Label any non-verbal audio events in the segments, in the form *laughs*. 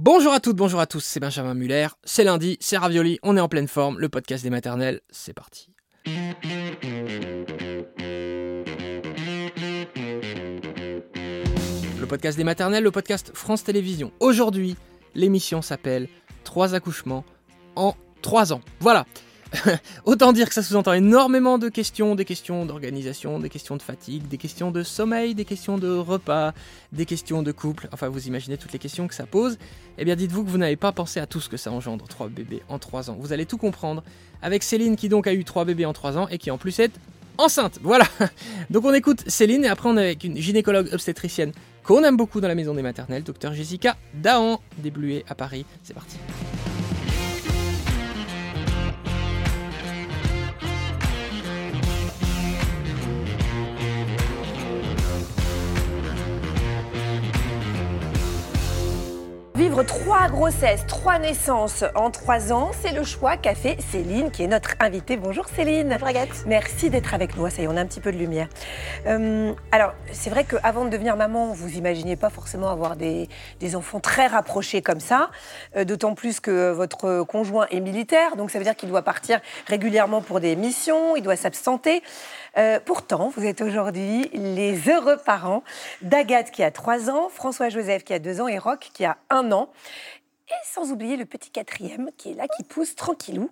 Bonjour à toutes, bonjour à tous, c'est Benjamin Muller, c'est lundi, c'est Ravioli, on est en pleine forme, le podcast des maternelles, c'est parti. Le podcast des maternelles, le podcast France Télévisions. Aujourd'hui, l'émission s'appelle Trois accouchements en trois ans. Voilà. *laughs* Autant dire que ça sous-entend énormément de questions, des questions d'organisation, des questions de fatigue, des questions de sommeil, des questions de repas, des questions de couple. Enfin, vous imaginez toutes les questions que ça pose. Eh bien, dites-vous que vous n'avez pas pensé à tout ce que ça engendre, trois bébés en trois ans. Vous allez tout comprendre avec Céline qui donc a eu trois bébés en trois ans et qui en plus est enceinte. Voilà. *laughs* Donc on écoute Céline et après on est avec une gynécologue obstétricienne qu'on aime beaucoup dans la maison des maternelles, docteur Jessica Dahan, Bluets à Paris. C'est parti. Vivre trois grossesses, trois naissances en trois ans, c'est le choix qu'a fait Céline, qui est notre invitée. Bonjour Céline. Bonjour Agathe. Merci d'être avec nous. Ça y est, on a un petit peu de lumière. Euh, alors, c'est vrai qu'avant de devenir maman, vous imaginiez pas forcément avoir des, des enfants très rapprochés comme ça. Euh, D'autant plus que votre conjoint est militaire, donc ça veut dire qu'il doit partir régulièrement pour des missions, il doit s'absenter. Euh, pourtant, vous êtes aujourd'hui les heureux parents d'Agathe qui a 3 ans, François-Joseph qui a 2 ans et Roch qui a 1 an. Et sans oublier le petit quatrième qui est là, qui pousse tranquillou,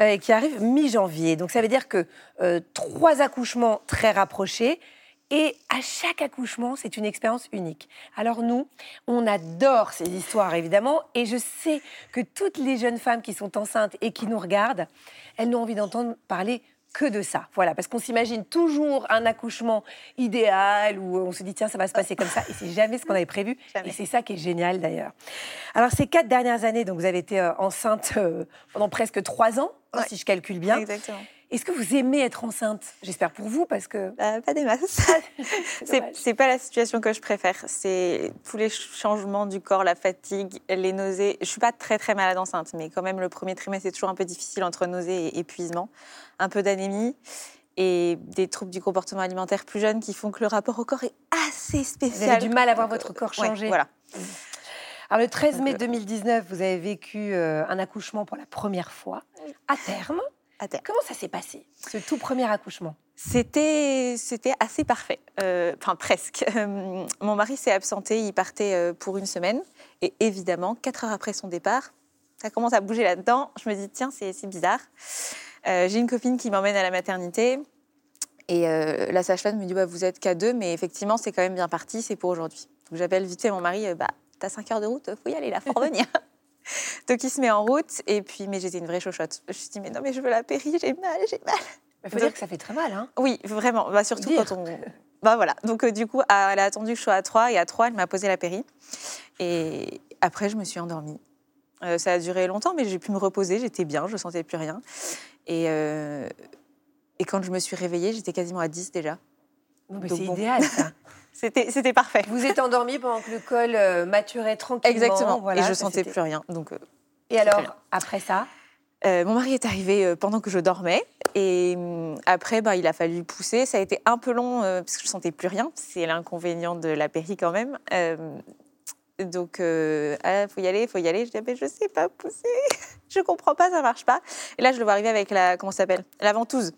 euh, et qui arrive mi-janvier. Donc ça veut dire que euh, trois accouchements très rapprochés, et à chaque accouchement, c'est une expérience unique. Alors nous, on adore ces histoires, évidemment, et je sais que toutes les jeunes femmes qui sont enceintes et qui nous regardent, elles n'ont envie d'entendre parler que de ça. Voilà, parce qu'on s'imagine toujours un accouchement idéal où on se dit tiens ça va se passer comme ça et c'est jamais ce qu'on avait prévu. Jamais. Et c'est ça qui est génial d'ailleurs. Alors ces quatre dernières années, donc vous avez été euh, enceinte euh, pendant presque trois ans, hein, Ouais. si je calcule bien. Exactement. Est-ce que vous aimez être enceinte? J'espère pour vous parce que Bah, pas des masses. *laughs* c'est C'est pas la situation que je préfère. C'est tous les changements du corps, la fatigue, les nausées. Je suis pas très très malade enceinte, mais quand même le premier trimestre c'est toujours un peu difficile entre nausées et épuisement, un peu d'anémie et des troubles du comportement alimentaire plus jeunes qui font que le rapport au corps est assez vous spécial. avez du mal à voir votre corps Ouais, changer. voilà. Alors le 13 mai Donc, euh, 2019, vous avez vécu euh, un accouchement pour la première fois à terme. À terme. Comment ça s'est passé, ce tout premier accouchement? C'était, c'était assez parfait, Euh, enfin presque. Euh, mon mari s'est absenté, il partait euh, pour une semaine. Et évidemment, quatre heures après son départ, ça commence à bouger là-dedans. Je me dis, tiens, c'est, c'est bizarre. Euh, j'ai une copine qui m'emmène à la maternité. Et la sage-femme me dit, bah, vous êtes qu'à deux, mais effectivement, c'est quand même bien parti, c'est pour aujourd'hui. Donc j'appelle vite fait mon mari, bah, t'as cinq heures de route, faut y aller, là, faut revenir. *laughs* *laughs* Donc il se met en route, et puis, mais j'étais une vraie chochotte. Je me suis dit, mais non, mais je veux la péri, j'ai mal, j'ai mal. Il faut dire que ça fait très mal, hein Oui, vraiment. Bah, surtout Dire. quand on. *laughs* Bah voilà. Donc euh, du coup, à- elle a attendu que je sois à 3 et à 3, elle m'a posé la péri. Et après, je me suis endormie. Euh, ça a duré longtemps, mais j'ai pu me reposer. J'étais bien, je sentais plus rien. Et, euh, et quand je me suis réveillée, j'étais quasiment à 10 déjà. Non, mais c'est bon. idéal, ça. *laughs* C'était parfait. Vous êtes endormi pendant que le col euh, maturait tranquillement. Exactement. Voilà, et je sentais plus rien. Donc euh, Et alors, après ça? Euh, mon mari est arrivé pendant que je dormais et hum, après bah, il a fallu pousser. Ça a été un peu long parce que je sentais plus rien. C'est l'inconvénient de la péri quand même. Donc euh, ah, faut y aller, faut y aller. Je dis ah, mais je sais pas pousser, *laughs* je comprends pas, ça marche pas. Et là je le vois arriver avec la comment s'appelle? La ventouse.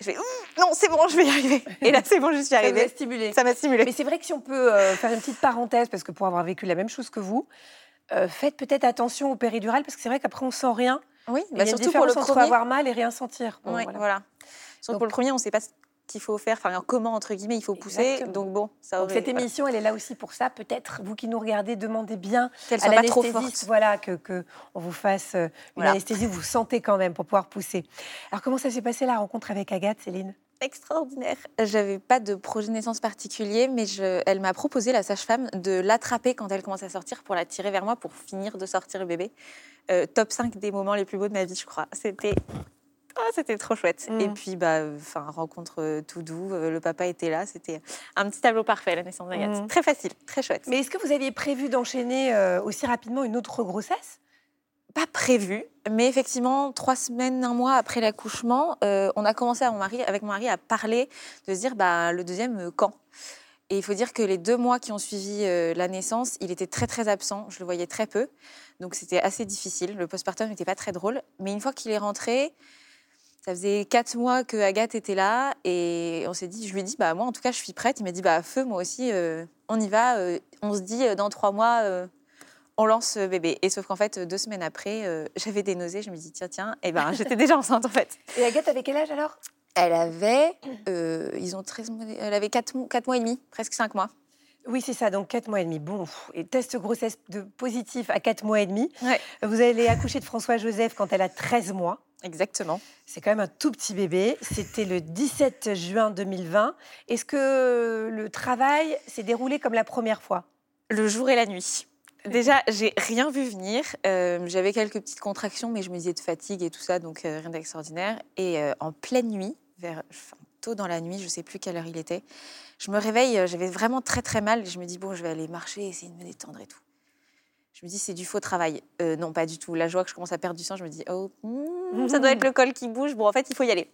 Je fais Hum, non c'est bon, je vais y arriver. Et là c'est bon, je suis Ça vous a arrivée. stimulé. Ça m'a stimulée. Mais c'est vrai que si on peut euh, faire une petite parenthèse, parce que pour avoir vécu la même chose que vous, euh, faites peut-être attention au péridurale, parce que c'est vrai qu'après on sent rien. Oui, bah, surtout pour le premier. avoir mal et rien sentir. Bon, Ouais, voilà. voilà. Surtout Donc- pour le premier, on ne sait pas qu'il faut faire, enfin comment entre guillemets il faut pousser. Exactement. Donc bon, ça Donc aurait- cette voilà. émission, elle est là aussi pour ça. Peut-être, vous qui nous regardez, demandez bien qu'elle à soit pas trop l'anesthésiste, forte. voilà, que, que on vous fasse euh, une Voilà. anesthésie, vous sentez quand même pour pouvoir pousser. Alors comment ça s'est passé la rencontre avec Agathe, Céline? Extraordinaire. J'avais pas de projet de naissance particulier, mais je- elle m'a proposé, la sage-femme, de l'attraper quand elle commence à sortir pour la tirer vers moi pour finir de sortir le bébé. Euh, top 5 des moments les plus beaux de ma vie, je crois. C'était. Ah, c'était trop chouette. Mm. Et puis, bah, enfin, rencontre euh, tout doux. euh, Le papa était là. C'était un petit tableau parfait, la naissance d'Agathe. Mm. Très facile, très chouette. Mais est-ce que vous aviez prévu d'enchaîner euh, aussi rapidement une autre grossesse? Pas prévu, mais effectivement, trois semaines, un mois après l'accouchement, euh, on a commencé à mon mari, avec mon mari à parler, de se dire bah, le deuxième, quand? Et il faut dire que les deux mois qui ont suivi euh, la naissance, il était très très absent. Je le voyais très peu. Donc c'était assez difficile. Le postpartum n'était pas très drôle. Mais une fois qu'il est rentré, ça faisait quatre mois que Agathe était là. Et on s'est dit, je lui ai dit, bah moi en tout cas, je suis prête. Il m'a dit, bah feu, moi aussi, euh, on y va. euh, on se dit, euh, dans trois mois, euh, on lance bébé. Et sauf qu'en fait, deux semaines après, j'avais des nausées. Je me dis, tiens, tiens. Et ben j'étais déjà enceinte en fait. Et Agathe avait quel âge alors? Elle avait, ils ont 13 mois, elle avait 4, mois et demi, presque 5 mois. Oui, c'est ça, donc 4 mois et demi. Bon, et test grossesse de positif à 4 mois et demi. Ouais. Vous allez accoucher de François-Joseph quand elle a 13 mois. Exactement. C'est quand même un tout petit bébé. C'était le 17 juin 2020. Est-ce que le travail s'est déroulé comme la première fois? Le jour et la nuit. Déjà, j'ai rien vu venir. Euh, J'avais quelques petites contractions, mais je me disais de fatigue et tout ça, donc euh, rien d'extraordinaire. Et euh, en pleine nuit, vers enfin, tôt dans la nuit, je sais plus quelle heure il était, je me réveille, j'avais vraiment très très mal. Je me dis bon, je vais aller marcher, essayer de me détendre et tout. Je me dis c'est du faux travail. Euh, non, pas du tout. La joie que je commence à perdre du sang, je me dis oh, hmm, ça doit *laughs* être le col qui bouge. Bon, en fait, il faut y aller.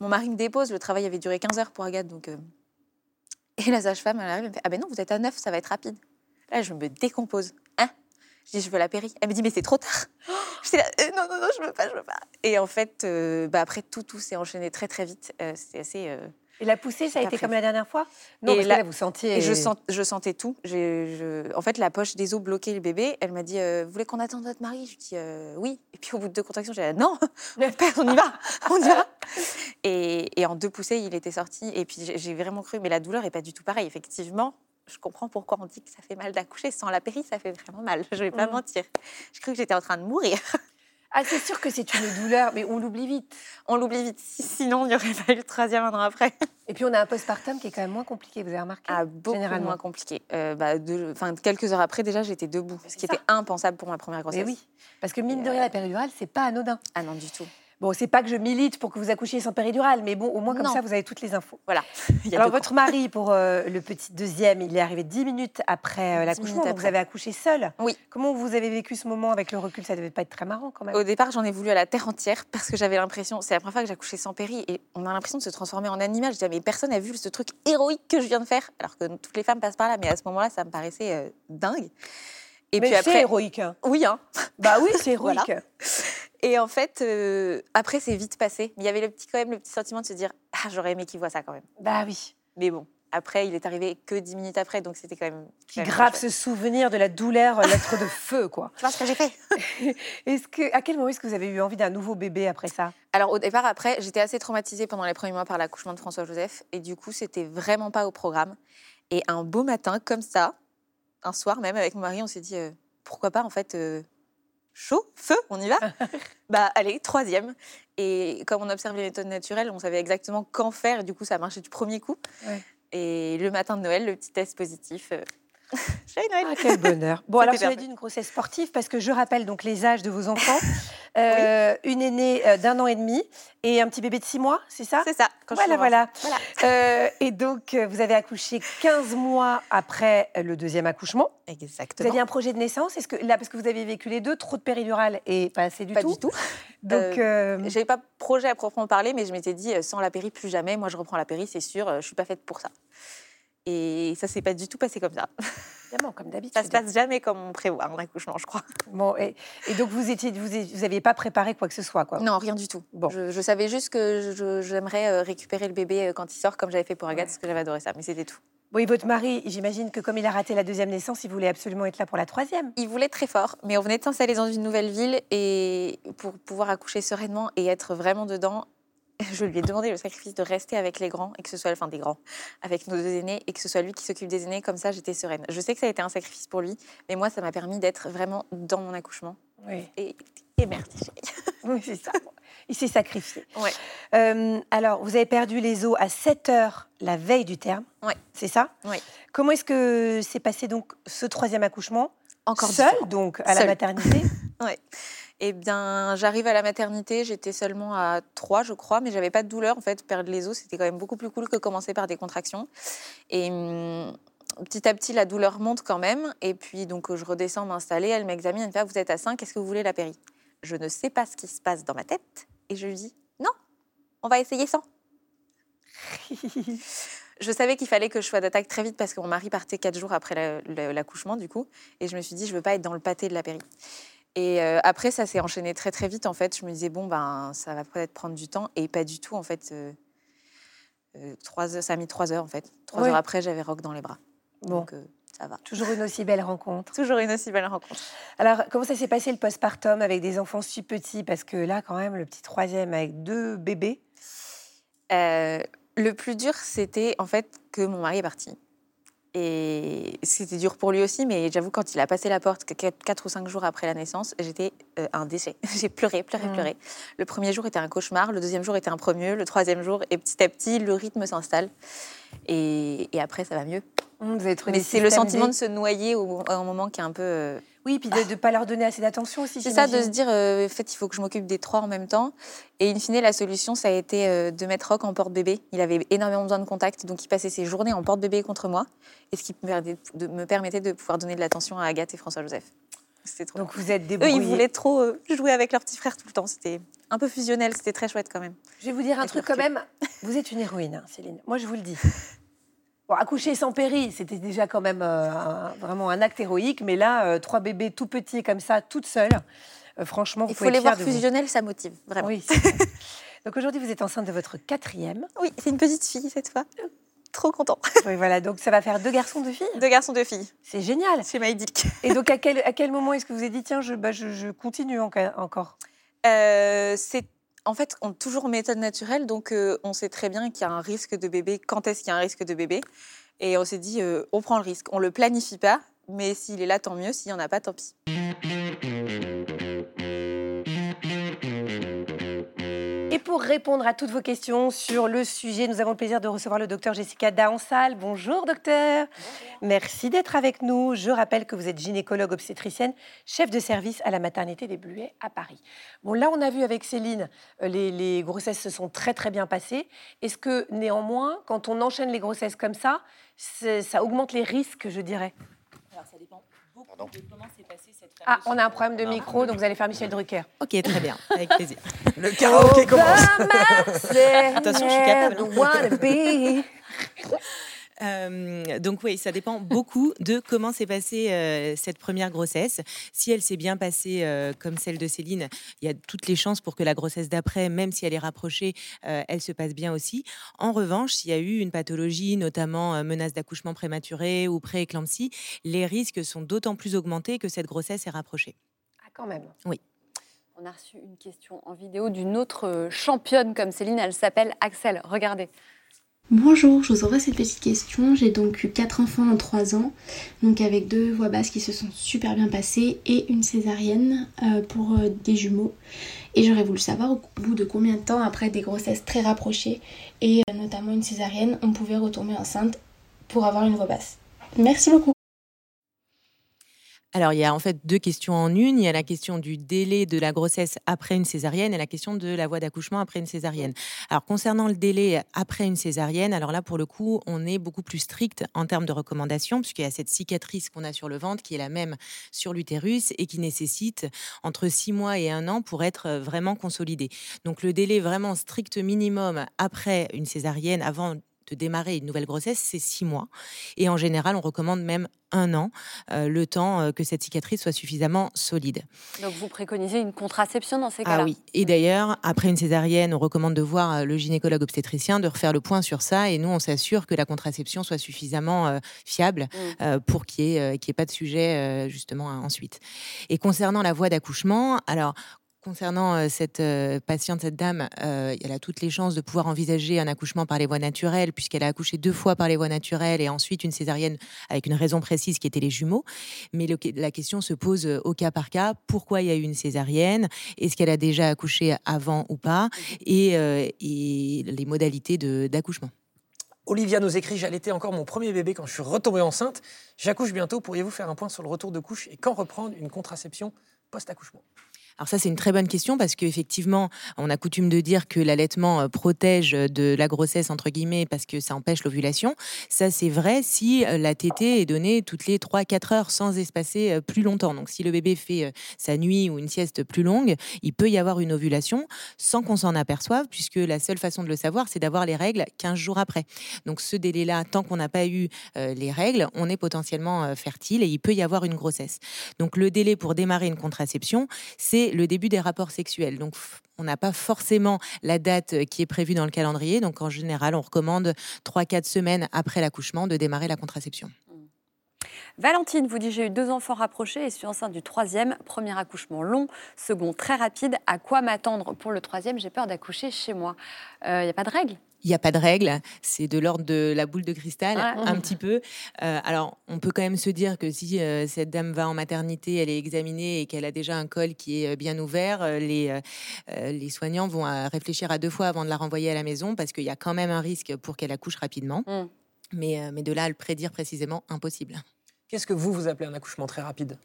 Mon mari me dépose. Le travail avait duré 15 heures pour Agathe, donc. euh, *laughs* Et la sage-femme, elle arrive, elle me fait Ah ben non, vous êtes à 9, ça va être rapide. Là, je me décompose. Hein? Je dis Je veux la péri. Elle me dit Mais c'est trop tard. *gasps* J'étais là Euh, Non, non, non, je veux pas, je veux pas. Et en fait, bah, après, tout, tout s'est enchaîné très, très vite. C'était assez. Et la poussée, ça a été comme la dernière fois? Non, Et parce là- que là, vous sentiez... Et je, je sentais tout. J'ai- je- En fait, la poche des os bloquait le bébé. Elle m'a dit euh, Vous voulez qu'on attende votre mari? Je dis euh, Oui. Et puis au bout de deux contractions, j'ai dit Non, *laughs* père, on y va, on y va. Et, et en deux poussées, il était sorti. Et puis j'ai- vraiment cru, mais la douleur n'est pas du tout pareille. Effectivement, je comprends pourquoi on dit que ça fait mal d'accoucher. Sans la péri, ça fait vraiment mal. Je vais pas Mhm. mentir. J'ai cru que j'étais en train de mourir. *laughs* Ah, c'est sûr que c'est une douleur, mais on l'oublie vite. On l'oublie vite. Si- Sinon, il n'y aurait pas eu le troisième un an après. Et puis, on a un postpartum qui est quand même moins compliqué, vous avez remarqué Ah, beaucoup Généralement. moins compliqué. Euh, bah, de- quelques heures après, déjà, j'étais debout. Ce qui ça. était impensable pour ma première grossesse. Mais oui, parce que mine de rien, la péridurale, c'est pas anodin. Ah non, du tout. Bon, c'est pas que je milite pour que vous accouchiez sans péridurale, mais bon, au moins comme Non. ça, vous avez toutes les infos. Voilà. *laughs* Il y a Alors, votre mari, pour euh, le petit deuxième, il est arrivé 10 minutes après euh, 10 l'accouchement, donc vous avez accouché seul. Oui. Comment vous avez vécu ce moment avec le recul? Ça devait pas être très marrant quand même. Au départ, j'en ai voulu à la terre entière parce que j'avais l'impression, c'est la première fois que j'accouchais sans péri et on a l'impression de se transformer en animal. Je disais, mais personne n'a vu ce truc héroïque que je viens de faire, alors que toutes les femmes passent par là, mais à ce moment-là, ça me paraissait euh, dingue. Et mais puis c'est après, héroïque. hein. oui, hein. Bah oui, c'est *laughs* héroïque. Voilà. Et en fait, euh, après, c'est vite passé. Il y avait le petit, quand même le petit sentiment de se dire, ah, j'aurais aimé qu'il voit ça quand même. Bah oui. Mais bon, après, il est arrivé que dix minutes après, donc c'était quand même. Qui grave ce souvenir de la douleur, euh, lettre de feu, quoi. Tu vois ce que j'ai fait? *laughs* Est-ce que, à quel moment est-ce que vous avez eu envie d'un nouveau bébé après ça? Alors au départ, après, j'étais assez traumatisée pendant les premiers mois par l'accouchement de François-Joseph. Et du coup, c'était vraiment pas au programme. Et un beau matin, comme ça, un soir même, avec mon mari, on s'est dit, euh, pourquoi pas, en fait, euh, chaud, feu, on y va *laughs* Bah allez, troisième. Et comme on observe les méthodes naturelles, on savait exactement quand faire. Et du coup, ça a marché du premier coup. Ouais. Et le matin de Noël, le petit test positif. *laughs* Joyeux Noël Ah, quel bonheur. Bon, alors, parfait. dit, une grossesse sportive, parce que je rappelle donc les âges de vos enfants. *laughs* Euh, Une aînée euh, d'un an et demi et un petit bébé de six mois, c'est ça? C'est ça. quand Voilà, voilà. Voilà. Euh, et donc, vous avez accouché 15 mois après le deuxième accouchement. Vous Exactement. aviez un projet de naissance? Est-ce que là, parce que vous avez vécu les deux, trop de péridurale et pas assez du Pas tout du tout. Donc, euh, J'avais pas projet à proprement parler, mais je m'étais dit sans la péri plus jamais. Moi, je reprends la péri, c'est sûr. Je suis pas faite pour ça. Et ça s'est pas du tout passé comme ça. évidemment, comme Ça d'habitude. se passe jamais comme on prévoit un accouchement, je crois. Bon, et, et donc, vous étiez, vous, vous aviez pas préparé quoi que ce soit, quoi. Non, rien du tout. Bon. Je, je savais juste que je- j'aimerais euh, récupérer le bébé euh, quand il sort, comme j'avais fait pour Agathe, Ouais. parce que j'avais adoré ça. Mais c'était tout. Bon, et votre mari, j'imagine que comme il a raté la deuxième naissance, il voulait absolument être là pour la troisième. Il voulait très fort, mais on venait de s'installer dans une nouvelle ville et pour pouvoir accoucher sereinement et être vraiment dedans, *laughs* je lui ai demandé le sacrifice de rester avec les grands et que ce soit, enfin des grands, avec nos deux aînés et que ce soit lui qui s'occupe des aînés. Comme ça, j'étais sereine. Je sais que ça a été un sacrifice pour lui, mais moi, ça m'a permis d'être vraiment dans mon accouchement. Oui, Et, et *laughs* oui c'est ça. Il s'est sacrifié. Ouais. Euh, alors, vous avez perdu les os à 7 heures la veille du terme. Ouais. C'est ça? Oui. Comment est-ce que s'est passé donc ce troisième accouchement? Encore Seul, différent. donc, à la maternité? *laughs* Eh bien, j'arrive à la maternité, j'étais seulement à 3, je crois, mais j'avais pas de douleur. En fait, perdre les os, c'était quand même beaucoup plus cool que commencer par des contractions. Et hum, petit à petit, la douleur monte quand même. Et puis, donc, je redescends m'installer. Elle m'examine, elle me fait Ah, Vous êtes à 5, est-ce que vous voulez la péri? Je ne sais pas ce qui se passe dans ma tête. Et je lui dis Non, on va essayer sans. *laughs* je savais qu'il fallait que je sois d'attaque très vite parce que mon mari partait quatre jours après l'accouchement, du coup. Et je me suis dit, je veux pas être dans le pâté de la péri. Et euh, après, ça s'est enchaîné très très vite. En fait, je me disais bon ben ça va peut-être prendre du temps et pas du tout en fait. Euh, euh, trois heures, ça a mis trois heures en fait. Trois heures après, j'avais Rock dans les bras. Donc ça va. Toujours une aussi belle rencontre. Toujours une aussi belle rencontre. Alors comment ça s'est passé le postpartum avec des enfants si petits? Parce que là, quand même, le petit troisième avec deux bébés. le plus dur, c'était en fait que mon mari est parti. Et c'était dur pour lui aussi, mais j'avoue, quand il a passé la porte, 4 ou 5 jours après la naissance, j'étais euh, un déchet. *laughs* J'ai pleuré, pleuré, mmh. pleuré. Le premier jour était un cauchemar, le deuxième jour était un premier, le troisième jour, et petit à petit, le rythme s'installe. Et, et, après, ça va mieux. Mmh, vous mais c'est le sentiment de se noyer au, à un moment qui est un peu. Euh, oui, puis de ne pas leur donner assez d'attention aussi. C'est ça, de se dire, euh, en fait, il faut que je m'occupe des trois en même temps. Et in fine, la solution, ça a été euh, de mettre Rock en porte-bébé. Il avait énormément besoin de contact, donc il passait ses journées en porte-bébé contre moi, et ce qui me permettait de pouvoir donner de l'attention à Agathe et François-Joseph. Trop donc vous êtes débrouillés. Eux, ils voulaient trop euh, jouer avec leur petit frère tout le temps. C'était un peu fusionnel, c'était très chouette quand même. Je vais vous dire un truc quand même. Vous êtes une héroïne, hein, Céline. Moi, je vous le dis. *laughs* Bon, accoucher sans péri, c'était déjà quand même euh, vraiment un acte héroïque, mais là, euh, trois bébés tout petits comme ça, toutes seules, euh, franchement, vous Il faut les voir fusionnels, ça motive, vraiment. Oui. *laughs* donc aujourd'hui, vous êtes enceinte de votre quatrième. Oui, c'est une petite fille cette fois. Trop content. *laughs* Oui, voilà, donc ça va faire deux garçons, deux filles? Deux garçons, deux filles. C'est génial. C'est Maïdic. Et donc, à quel, à quel moment est-ce que vous avez dit, tiens, je, bah, je, je continue encore? C'est en fait, on toujours méthode naturelle, donc euh, on sait très bien qu'il y a un risque de bébé. Quand est-ce qu'il y a un risque de bébé Et on s'est dit, euh, on prend le risque. On le planifie pas, mais s'il est là, tant mieux. S'il n'y en a pas, tant pis. Pour répondre à toutes vos questions sur le sujet, nous avons le plaisir de recevoir le docteur Jessica Daonsal. Bonjour docteur. Merci d'être avec nous. Je rappelle que vous êtes gynécologue obstétricienne, chef de service à la maternité des Bluets à Paris. Bon, là, on a vu avec Céline, euh, les, les grossesses se sont très très bien passées. Est-ce que néanmoins, quand on enchaîne les grossesses comme ça, ça augmente les risques, je dirais? Alors ça dépend ah, on a un problème de micro, donc vous allez faire Michel Drucker. Ok, très bien, *laughs* avec plaisir. Le karaoké commence. Attention, je suis capable. Euh, donc oui, ça dépend beaucoup de comment s'est passée euh, cette première grossesse. Si elle s'est bien passée euh, comme celle de Céline, il y a toutes les chances pour que la grossesse d'après, même si elle est rapprochée, elle se passe bien aussi. En revanche, s'il y a eu une pathologie, notamment menace d'accouchement prématuré ou pré-éclampsie, les risques sont d'autant plus augmentés que cette grossesse est rapprochée. Ah quand même Oui. On a reçu une question en vidéo d'une autre championne comme Céline, elle s'appelle Axel. Regardez. Bonjour, je vous envoie cette petite question. J'ai donc eu 4 enfants en 3 ans, donc avec deux voix basses qui se sont super bien passées et une césarienne euh, pour euh, des jumeaux. Et j'aurais voulu savoir au bout de combien de temps, après des grossesses très rapprochées et euh, notamment une césarienne, on pouvait retomber enceinte pour avoir une voix basse. Merci beaucoup. Alors, il y a en fait deux questions en une. Il y a la question du délai de la grossesse après une césarienne et la question de la voie d'accouchement après une césarienne. Alors, concernant le délai après une césarienne, alors là, pour le coup, on est beaucoup plus strict en termes de recommandations, puisqu'il y a cette cicatrice qu'on a sur le ventre qui est la même sur l'utérus et qui nécessite entre six mois et un an pour être vraiment consolidée. Donc, le délai vraiment strict minimum après une césarienne, avant de démarrer une nouvelle grossesse, c'est six mois. Et en général, on recommande même un an, euh, le temps euh, que cette cicatrice soit suffisamment solide. Donc vous préconisez une contraception dans ces ah cas-là Ah oui. Et d'ailleurs, après une césarienne, on recommande de voir euh, le gynécologue obstétricien, de refaire le point sur ça. Et nous, on s'assure que la contraception soit suffisamment fiable mmh. pour qu'il n'y ait, ait, pas de sujet justement ensuite. Et concernant la voie d'accouchement, alors Concernant euh, cette euh, patiente, cette dame, euh, elle a toutes les chances de pouvoir envisager un accouchement par les voies naturelles, puisqu'elle a accouché deux fois par les voies naturelles et ensuite une césarienne avec une raison précise qui était les jumeaux. Mais la question se pose au cas par cas pourquoi il y a eu une césarienne? Est-ce qu'elle a déjà accouché avant ou pas? Et, les modalités d'accouchement. Olivia nous écrit J'allaitais encore mon premier bébé quand je suis retombée enceinte. J'accouche bientôt. Pourriez-vous faire un point sur le retour de couche et quand reprendre une contraception post-accouchement? Alors ça, c'est une très bonne question parce qu'effectivement, on a coutume de dire que l'allaitement euh, protège de la grossesse, entre guillemets, parce que ça empêche l'ovulation. Ça, c'est vrai si euh, la tétée est donnée toutes les 3-4 heures sans espacer euh, plus longtemps. Donc si le bébé fait sa nuit ou une sieste plus longue, il peut y avoir une ovulation sans qu'on s'en aperçoive, puisque la seule façon de le savoir, c'est d'avoir les règles 15 jours après. Donc ce délai-là, tant qu'on n'a pas eu les règles, on est potentiellement fertile et il peut y avoir une grossesse. Donc le délai pour démarrer une contraception, c'est le début des rapports sexuels. Donc on n'a pas forcément la date euh, qui est prévue dans le calendrier. Donc en général, on recommande 3-4 semaines après l'accouchement de démarrer la contraception. Mmh. Valentine vous dit j'ai eu deux enfants rapprochés et suis enceinte du troisième. Premier accouchement long, second très rapide. À quoi m'attendre pour le troisième? J'ai peur d'accoucher chez moi. Il euh, n'y a pas de règle? Il n'y a pas de règle, c'est de l'ordre de la boule de cristal, un petit peu. Euh, alors, on peut quand même se dire que si euh, cette dame va en maternité, elle est examinée et qu'elle a déjà un col qui est euh, bien ouvert, les, les soignants vont réfléchir à deux fois avant de la renvoyer à la maison parce qu'il y a quand même un risque pour qu'elle accouche rapidement. Mm. Mais, mais de là à le prédire précisément, impossible. Qu'est-ce que vous, vous appelez un accouchement très rapide?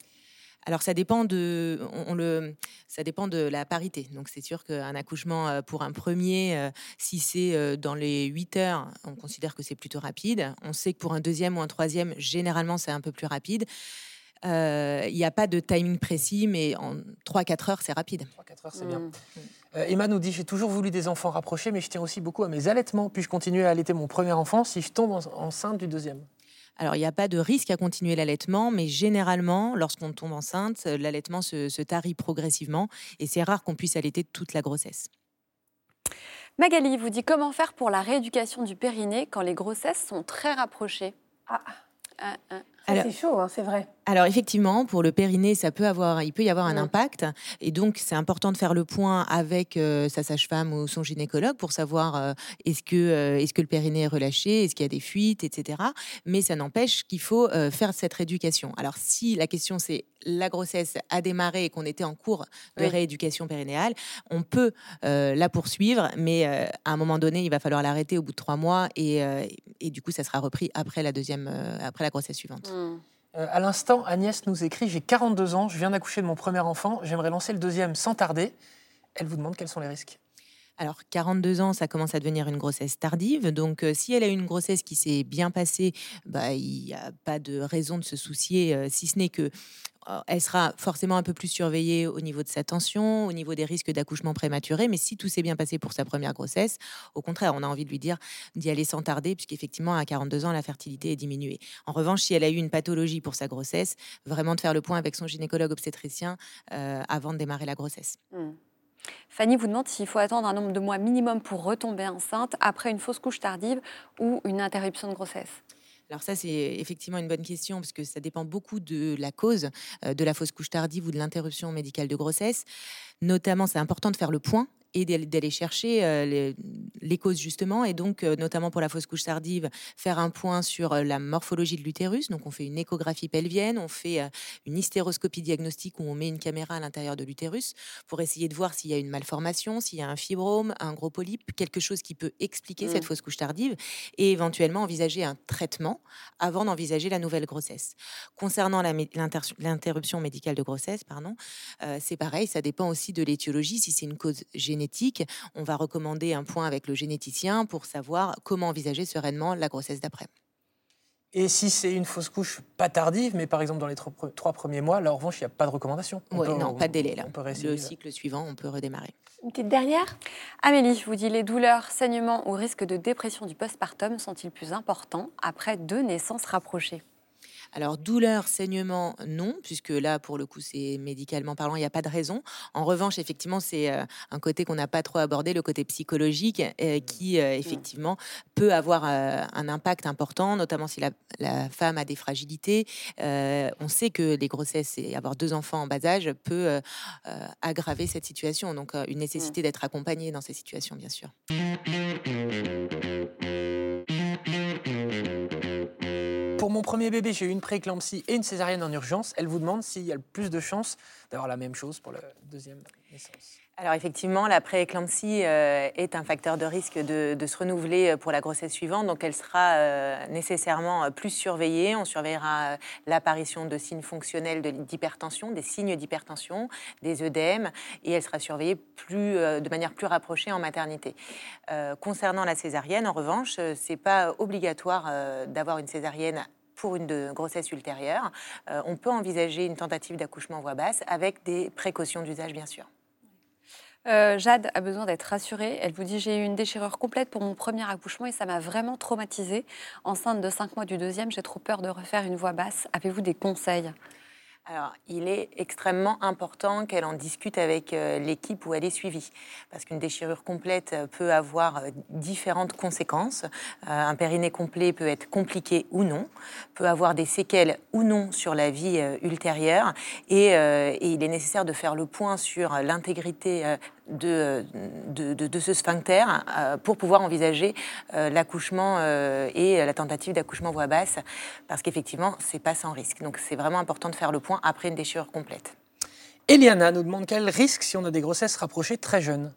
Alors ça dépend de, on, le, ça dépend de la parité. Donc c'est sûr qu'un accouchement euh, pour un premier, euh, si c'est euh, dans les 8 heures, on considère que c'est plutôt rapide. On sait que pour un deuxième ou un troisième, généralement c'est un peu plus rapide. Il n'y a pas de timing précis, mais en 3-4 heures, c'est rapide. 3-4 heures, c'est bien. Mmh. Emma nous dit J'ai toujours voulu des enfants rapprochés, mais je tiens aussi beaucoup à mes allaitements. Puis-je continuer à allaiter mon premier enfant si je tombe enceinte du deuxième? Alors, il n'y a pas de risque à continuer l'allaitement, mais généralement, lorsqu'on tombe enceinte, euh, l'allaitement se, tarit progressivement et c'est rare qu'on puisse allaiter toute la grossesse. Magali vous dit comment faire pour la rééducation du périnée quand les grossesses sont très rapprochées? Ah. Ah, ah. C'est chaud, hein, c'est vrai. Alors effectivement, pour le périnée, ça peut avoir, il peut y avoir un impact, et donc c'est important de faire le point avec euh, sa sage-femme ou son gynécologue pour savoir euh, est-ce que euh, est-ce que le périnée est relâché, est-ce qu'il y a des fuites, etc. Mais ça n'empêche qu'il faut faire cette rééducation. Alors si la question c'est la grossesse a démarré et qu'on était en cours de rééducation périnéale, on peut la poursuivre, mais à un moment donné, il va falloir l'arrêter au bout de trois mois, et, et, du coup, ça sera repris après la deuxième, après la grossesse suivante. Mmh. Euh, à l'instant, Agnès nous écrit J'ai 42 ans, je viens d'accoucher de mon premier enfant, j'aimerais lancer le deuxième sans tarder. Elle vous demande quels sont les risques. Alors, 42 ans, ça commence à devenir une grossesse tardive. Donc, euh, si elle a eu une grossesse qui s'est bien passée, bah, il n'y a pas de raison de se soucier, euh, si ce n'est que euh, elle sera forcément un peu plus surveillée au niveau de sa tension, au niveau des risques d'accouchement prématuré. Mais si tout s'est bien passé pour sa première grossesse, au contraire, on a envie de lui dire d'y aller sans tarder, puisqu'effectivement, à 42 ans, la fertilité est diminuée. En revanche, si elle a eu une pathologie pour sa grossesse, vraiment de faire le point avec son gynécologue obstétricien avant de démarrer la grossesse. Hmm. Fanny vous demande s'il faut attendre un nombre de mois minimum pour retomber enceinte après une fausse couche tardive ou une interruption de grossesse. Alors ça, c'est effectivement une bonne question parce que ça dépend beaucoup de la cause euh, de la fausse couche tardive ou de l'interruption médicale de grossesse. Notamment, c'est important de faire le point et d'aller chercher euh, les, causes justement, et donc euh, notamment pour la fausse couche tardive, faire un point sur euh, la morphologie de l'utérus. Donc on fait une échographie pelvienne, on fait une hystéroscopie diagnostique où on met une caméra à l'intérieur de l'utérus pour essayer de voir s'il y a une malformation, s'il y a un fibrome, un gros polype, quelque chose qui peut expliquer cette mmh. fausse couche tardive, et éventuellement envisager un traitement avant d'envisager la nouvelle grossesse. Concernant l'interruption médicale de grossesse, pardon, c'est pareil, ça dépend aussi de l'étiologie, si c'est une cause génétique on va recommander un point avec le généticien pour savoir comment envisager sereinement la grossesse d'après. Et si c'est une fausse couche pas tardive, mais par exemple dans les trois premiers mois, là en revanche, il n'y a pas de recommandation Oui, non, pas de délai là. On peut le cycle suivant, on peut redémarrer. Une petite dernière Amélie vous dit les douleurs, saignements ou risques de dépression du postpartum sont-ils plus importants après deux naissances rapprochées? Alors, douleur, saignement, non, puisque là, pour le coup, c'est médicalement parlant, il n'y a pas de raison. En revanche, effectivement, c'est euh, un côté qu'on n'a pas trop abordé, le côté psychologique, euh, qui, euh, effectivement, peut avoir un impact important, notamment si la, femme a des fragilités. on sait que les grossesses et avoir deux enfants en bas âge peut aggraver cette situation. Donc, une nécessité d'être accompagnée dans ces situations, bien sûr. Pour mon premier bébé, j'ai eu une prééclampsie et une césarienne en urgence. Elle vous demande s'il y a le plus de chances d'avoir la même chose pour le deuxième naissance alors effectivement, la prééclampsie euh, est un facteur de risque de, se renouveler euh, pour la grossesse suivante, donc elle sera euh, nécessairement plus surveillée. On surveillera l'apparition de signes fonctionnels d'hypertension, des signes d'hypertension, des œdèmes, et elle sera surveillée plus, de manière plus rapprochée en maternité. concernant la césarienne, en revanche, c'est pas obligatoire d'avoir une césarienne pour une grossesse ultérieure. on peut envisager une tentative d'accouchement voix basse avec des précautions d'usage, bien sûr. Euh, Jade a besoin d'être rassurée. Elle vous dit J'ai eu une déchirure complète pour mon premier accouchement et ça m'a vraiment traumatisée. Enceinte de 5 mois du deuxième, j'ai trop peur de refaire une voix basse. Avez-vous des conseils? Alors, il est extrêmement important qu'elle en discute avec euh, l'équipe où elle est suivie, parce qu'une déchirure complète euh, peut avoir différentes conséquences. un périnée complet peut être compliqué ou non, peut avoir des séquelles ou non sur la vie ultérieure, et, il est nécessaire de faire le point sur l'intégrité de, de, ce sphincter euh, pour pouvoir envisager euh, l'accouchement euh, et la tentative d'accouchement voix basse, parce qu'effectivement, c'est pas sans risque. Donc c'est vraiment important de faire le point après une déchirure complète. Eliana nous demande quel risque si on a des grossesses rapprochées très jeunes?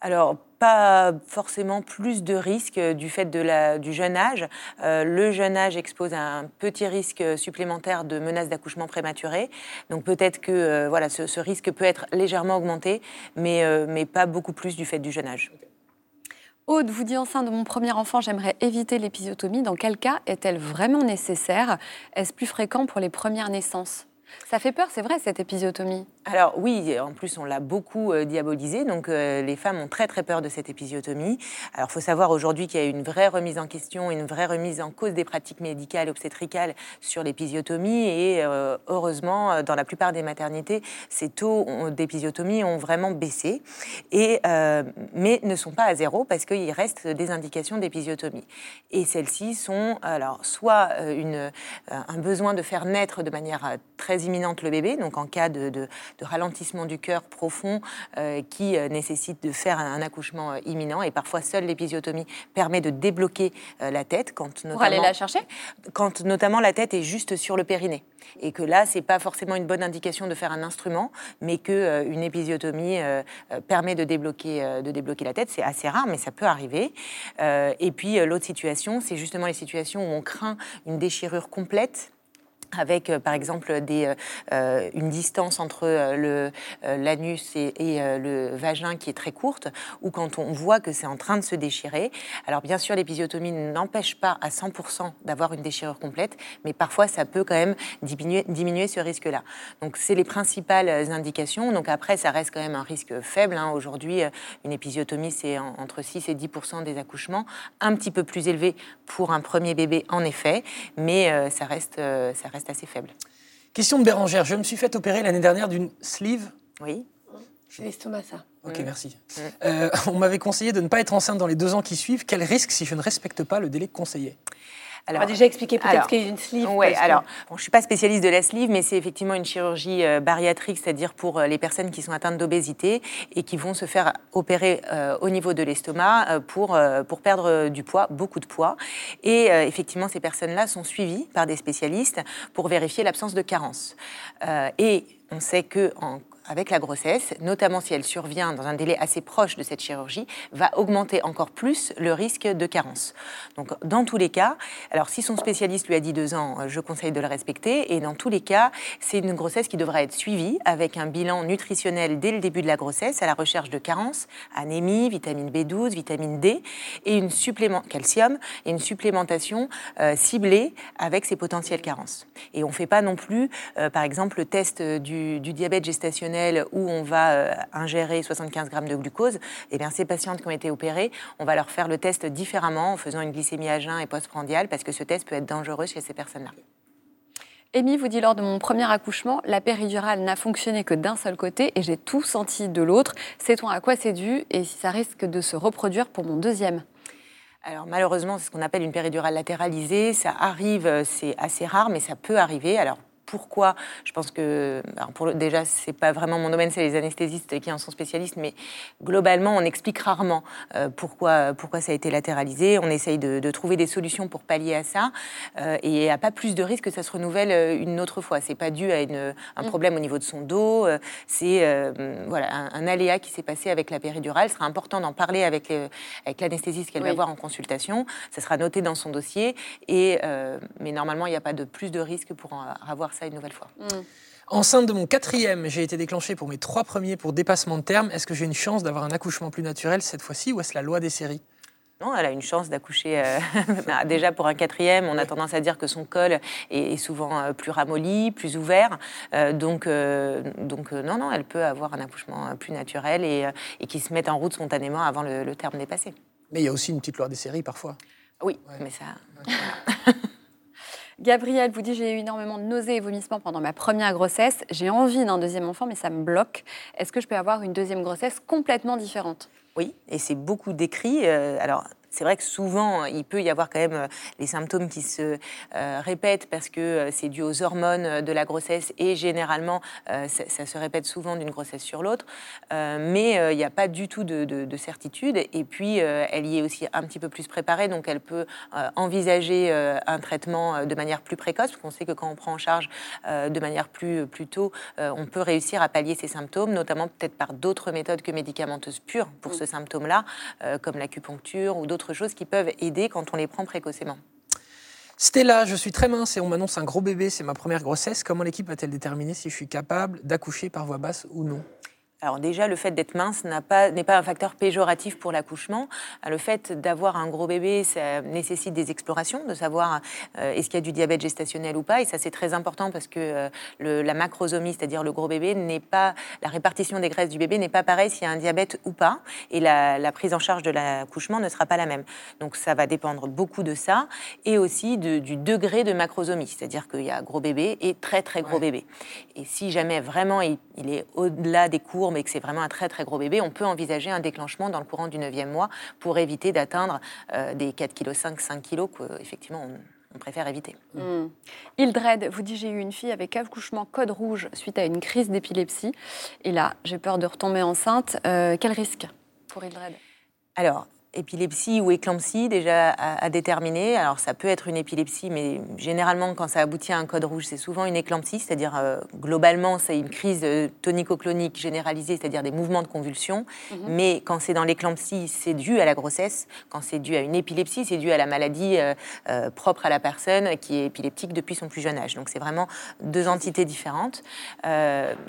Alors, pas forcément plus de risques du fait de la, du jeune âge. Euh, le jeune âge expose à un petit risque supplémentaire de menace d'accouchement prématuré. Donc peut-être que euh, voilà, ce, risque peut être légèrement augmenté, mais, euh, mais pas beaucoup plus du fait du jeune âge. Aude vous dit enceinte de mon premier enfant, j'aimerais éviter l'épisiotomie. Dans quel cas est-elle vraiment nécessaire? Est-ce plus fréquent pour les premières naissances? Ça fait peur, c'est vrai, cette épisiotomie Alors oui, en plus on l'a beaucoup euh, diabolisé, donc euh, les femmes ont très très peur de cette épisiotomie. Alors il faut savoir aujourd'hui qu'il y a une vraie remise en question, une vraie remise en cause des pratiques médicales obstétricales sur l'épisiotomie et euh, heureusement dans la plupart des maternités, ces taux d'épisiotomie ont vraiment baissé, et, mais ne sont pas à zéro parce qu'il reste des indications d'épisiotomie. Et celles-ci sont alors soit une, un besoin de faire naître de manière très imminente le bébé, donc en cas de, ralentissement du cœur profond euh, qui euh, nécessite de faire un, accouchement euh, imminent. Et parfois, seule l'épisiotomie permet de débloquer la tête. Quand notamment, Pour aller la chercher? Quand notamment la tête est juste sur le périnée. Et que là, c'est pas forcément une bonne indication de faire un instrument, mais qu'une une épisiotomie permet de débloquer, de débloquer la tête. C'est assez rare, mais ça peut arriver. et puis, l'autre situation, c'est justement les situations où on craint une déchirure complète avec euh, par exemple euh, euh, une distance entre l'anus et, le vagin qui est très courte, ou quand on voit que c'est en train de se déchirer. Alors bien sûr, l'épisiotomie n'empêche pas à 100% d'avoir une déchirure complète, mais parfois ça peut quand même diminuer, ce risque-là. Donc c'est les principales indications. Donc après, ça reste quand même un risque faible. Hein. Aujourd'hui, une épisiotomie, c'est entre 6 et 10% des accouchements, un petit peu plus élevé pour un premier bébé en effet, mais ça reste assez faible. Question de Bérangère. Je me suis fait opérer l'année dernière d'une sleeve. Oui. C'est l'estomac, ça. Ok, merci. Euh, *laughs* on m'avait conseillé de ne pas être enceinte dans les deux ans qui suivent. Quel risque si je ne respecte pas le délai conseillé? Alors, on va déjà expliquer peut-être ce qu'est une sleeve. Oui, alors, je ne suis pas spécialiste de la sleeve, mais c'est effectivement une chirurgie euh, bariatrique, c'est-à-dire pour euh, les personnes qui sont atteintes d'obésité et qui vont se faire opérer euh, au niveau de l'estomac pour, pour perdre du poids, beaucoup de poids. Et effectivement, ces personnes-là sont suivies par des spécialistes pour vérifier l'absence de carence. et on sait que en avec la grossesse, notamment si elle survient dans un délai assez proche de cette chirurgie, va augmenter encore plus le risque de carence. Donc, dans tous les cas, alors si son spécialiste lui a dit deux ans, euh, je conseille de le respecter. Et dans tous les cas, c'est une grossesse qui devra être suivie avec un bilan nutritionnel dès le début de la grossesse à la recherche de carence, anémie, vitamine B12, vitamine D et une supplément calcium et une supplémentation euh, ciblée avec ces potentielles carences. Et on ne fait pas non plus, euh, par exemple, le test du diabète gestationnel où on va euh, ingérer 75 grammes de glucose, eh bien ces patientes qui ont été opérées, on va leur faire le test différemment en faisant une glycémie à jeun et postprandiale parce que ce test peut être dangereux chez ces personnes-là. Amy vous dit lors de mon premier accouchement, la péridurale n'a fonctionné que d'un seul côté et j'ai tout senti de l'autre. Sait-on à quoi c'est dû et si ça risque de se reproduire pour mon deuxième? Alors malheureusement, c'est ce qu'on appelle une péridurale latéralisée. Ça arrive, euh, c'est assez rare, mais ça peut arriver. Alors pourquoi. Je pense que, alors pour le, déjà, c'est pas vraiment mon domaine, c'est les anesthésistes qui en sont spécialistes, mais globalement, on explique rarement euh, pourquoi, pourquoi ça a été latéralisé. On essaye de, de trouver des solutions pour pallier à ça, euh, et il n'y a pas plus de risque que ça se renouvelle euh, une autre fois. C'est pas dû à une, un Mm. problème au niveau de son dos, euh, c'est voilà un, un aléa qui s'est passé avec la péridurale. Ce sera important d'en parler avec, les- avec l'anesthésiste qu'elle va voir en consultation. Ça sera noté dans son dossier, et mais normalement, il n'y a pas de plus de risque pour en avoir ça une nouvelle fois. Mm. Enceinte de mon quatrième, j'ai été déclenchée pour mes trois premiers pour dépassement de terme. Est-ce que j'ai une chance d'avoir un accouchement plus naturel cette fois-ci ou est-ce la loi des séries? Non, elle a une chance d'accoucher. euh, *laughs* bah, déjà pour un quatrième, on a tendance à dire que son col est, souvent euh, plus ramolli, plus ouvert. Euh, donc, euh, donc non, non, elle peut avoir un accouchement plus naturel et, et qui se mette en route spontanément avant le, le terme dépassé. Mais il y a aussi une petite loi des séries parfois. Oui, Ouais. mais ça. *laughs* Gabriel vous dit j'ai eu énormément de nausées et vomissements pendant ma première grossesse. J'ai envie d'un deuxième enfant, mais ça me bloque. Est-ce que je peux avoir une deuxième grossesse complètement différente? Oui, et c'est beaucoup décrit. euh, alors, c'est vrai que souvent, il peut y avoir quand même euh, les symptômes qui se euh, répètent parce que euh, c'est dû aux hormones euh, de la grossesse et généralement, euh, ça, ça se répète souvent d'une grossesse sur l'autre. Euh, mais euh, il n'y a pas du tout de, de- de certitude. Et puis, euh, elle y est aussi un petit peu plus préparée, donc elle peut euh, envisager euh, un traitement euh, de manière plus précoce, parce qu'on sait que quand on prend en charge euh, de manière plus, plus tôt, euh, on peut réussir à pallier ces symptômes, notamment peut-être par d'autres méthodes que médicamenteuses pures pour ce symptôme-là, euh, comme l'acupuncture ou d'autres choses qui peuvent aider quand on les prend précocement. Stella, je suis très mince et on m'annonce un gros bébé, c'est ma première grossesse. Comment l'équipe va-t-elle déterminer si je suis capable d'accoucher par voie basse ou non? Alors déjà, le fait d'être mince pas- n'est pas, un facteur péjoratif pour l'accouchement. Euh, Le fait d'avoir un gros bébé, ça nécessite des explorations, de savoir euh, est-ce qu'il y a du diabète gestationnel ou pas. Et ça, c'est très important parce que euh, le- la macrosomie, c'est-à-dire le gros bébé, n'est pas la répartition des graisses du bébé n'est pas pareille s'il y a un diabète ou pas. Et la, la prise en charge de l'accouchement ne sera pas la même. Donc ça va dépendre beaucoup de ça et aussi de- du degré de macrosomie, c'est-à-dire qu'il y a gros bébé et très très gros Ouais. bébé. Et si jamais vraiment il, il est au-delà des courbes et que c'est vraiment un très très gros bébé, on peut envisager un déclenchement dans le courant du 9e mois pour éviter d'atteindre euh, des 4,5 kg, 5 kg qu'effectivement on, on préfère éviter. Mm. Hildred vous dit j'ai eu une fille avec accouchement code rouge suite à une crise d'épilepsie. Et là, j'ai peur de retomber enceinte. Euh, quel risque pour Hildred Alors, épilepsie ou éclampsie, déjà à, à déterminer. Alors, ça peut être une épilepsie, mais généralement, quand ça aboutit à un code rouge, c'est souvent une éclampsie, c'est-à-dire euh, globalement, c'est une crise euh, tonico-clonique généralisée, c'est-à-dire des mouvements de convulsion. Mais quand c'est dans l'éclampsie, c'est dû à la grossesse. Quand c'est dû à une épilepsie, c'est dû à la maladie euh, euh, propre à la personne qui est épileptique depuis son plus jeune âge. Donc, c'est vraiment deux entités différentes.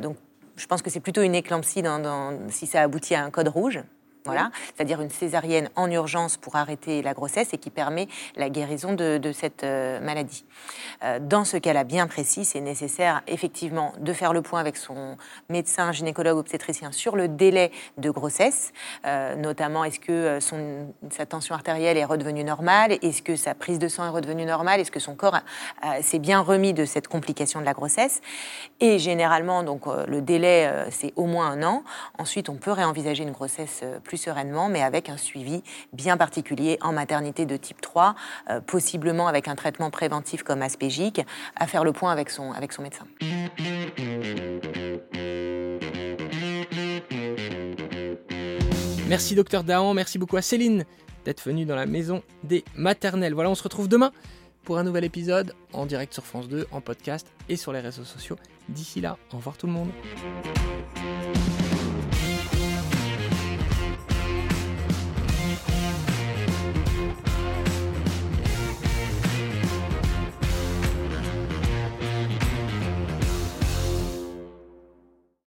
Donc, je pense que c'est plutôt une éclampsie dans- dans- si ça aboutit à un code rouge. Voilà, c'est-à-dire une césarienne en urgence pour arrêter la grossesse et qui permet la guérison de, de cette euh, maladie. Euh, dans ce cas-là bien précis, c'est nécessaire effectivement de faire le point avec son médecin, gynécologue, obstétricien sur le délai de grossesse, euh, notamment est-ce que son, sa tension artérielle est redevenue normale, est-ce que sa prise de sang est redevenue normale, est-ce que son corps s'est bien remis de cette complication de la grossesse? Et généralement, donc euh, le délai c'est au moins un an. Ensuite, on peut réenvisager une grossesse euh, sereinement, mais avec un suivi bien particulier en maternité de type 3, euh, possiblement avec un traitement préventif comme aspégique, à faire le point avec son, avec son médecin. Merci docteur Dahan, merci beaucoup à Céline d'être venue dans la maison des maternelles. Voilà, on se retrouve demain pour un nouvel épisode en direct sur France 2, en podcast et sur les réseaux sociaux. D'ici là, au revoir tout le monde.